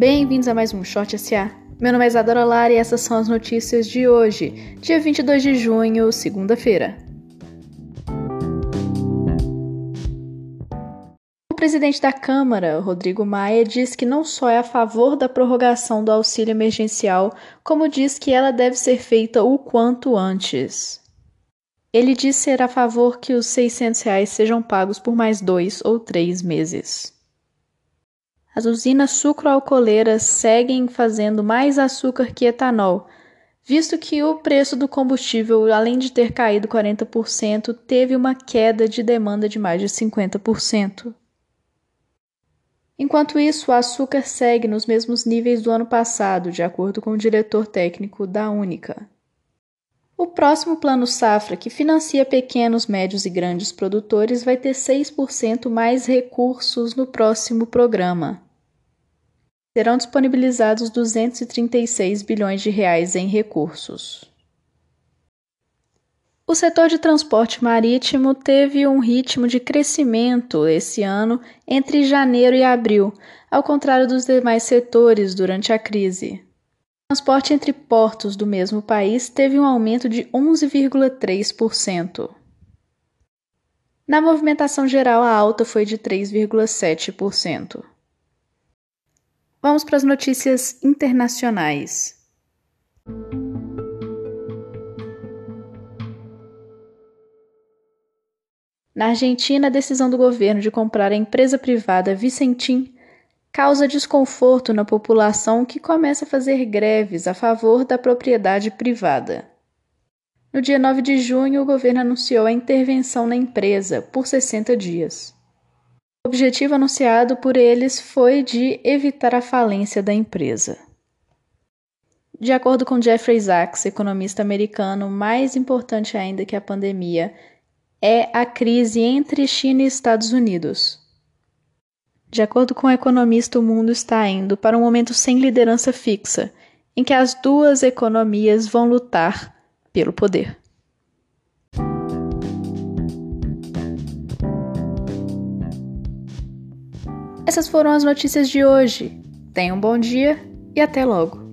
Bem-vindos a mais um Short SA. Meu nome é Isadora Lara e essas são as notícias de hoje, dia 22 de junho, segunda-feira. O presidente da Câmara, Rodrigo Maia, diz que não só é a favor da prorrogação do auxílio emergencial, como diz que ela deve ser feita o quanto antes. Ele diz ser a favor que os 600 reais sejam pagos por mais dois ou três meses. As usinas sucroalcooleiras seguem fazendo mais açúcar que etanol, visto que o preço do combustível, além de ter caído 40%, teve uma queda de demanda de mais de 50%. Enquanto isso, o açúcar segue nos mesmos níveis do ano passado, de acordo com o diretor técnico da Única. O próximo Plano Safra, que financia pequenos, médios e grandes produtores, vai ter 6% mais recursos no próximo programa. Serão disponibilizados 236 bilhões de reais em recursos. O setor de transporte marítimo teve um ritmo de crescimento esse ano entre janeiro e abril, ao contrário dos demais setores durante a crise transporte entre portos do mesmo país teve um aumento de 11,3%. Na movimentação geral, a alta foi de 3,7%. Vamos para as notícias internacionais. Na Argentina, a decisão do governo de comprar a empresa privada Vicentim causa desconforto na população que começa a fazer greves a favor da propriedade privada. No dia 9 de junho, o governo anunciou a intervenção na empresa por 60 dias. Objetivo anunciado por eles foi de evitar a falência da empresa. De acordo com Jeffrey Sachs, economista americano, mais importante ainda que a pandemia é a crise entre China e Estados Unidos. De acordo com o economista, o mundo está indo para um momento sem liderança fixa, em que as duas economias vão lutar pelo poder. Essas foram as notícias de hoje. Tenha um bom dia e até logo!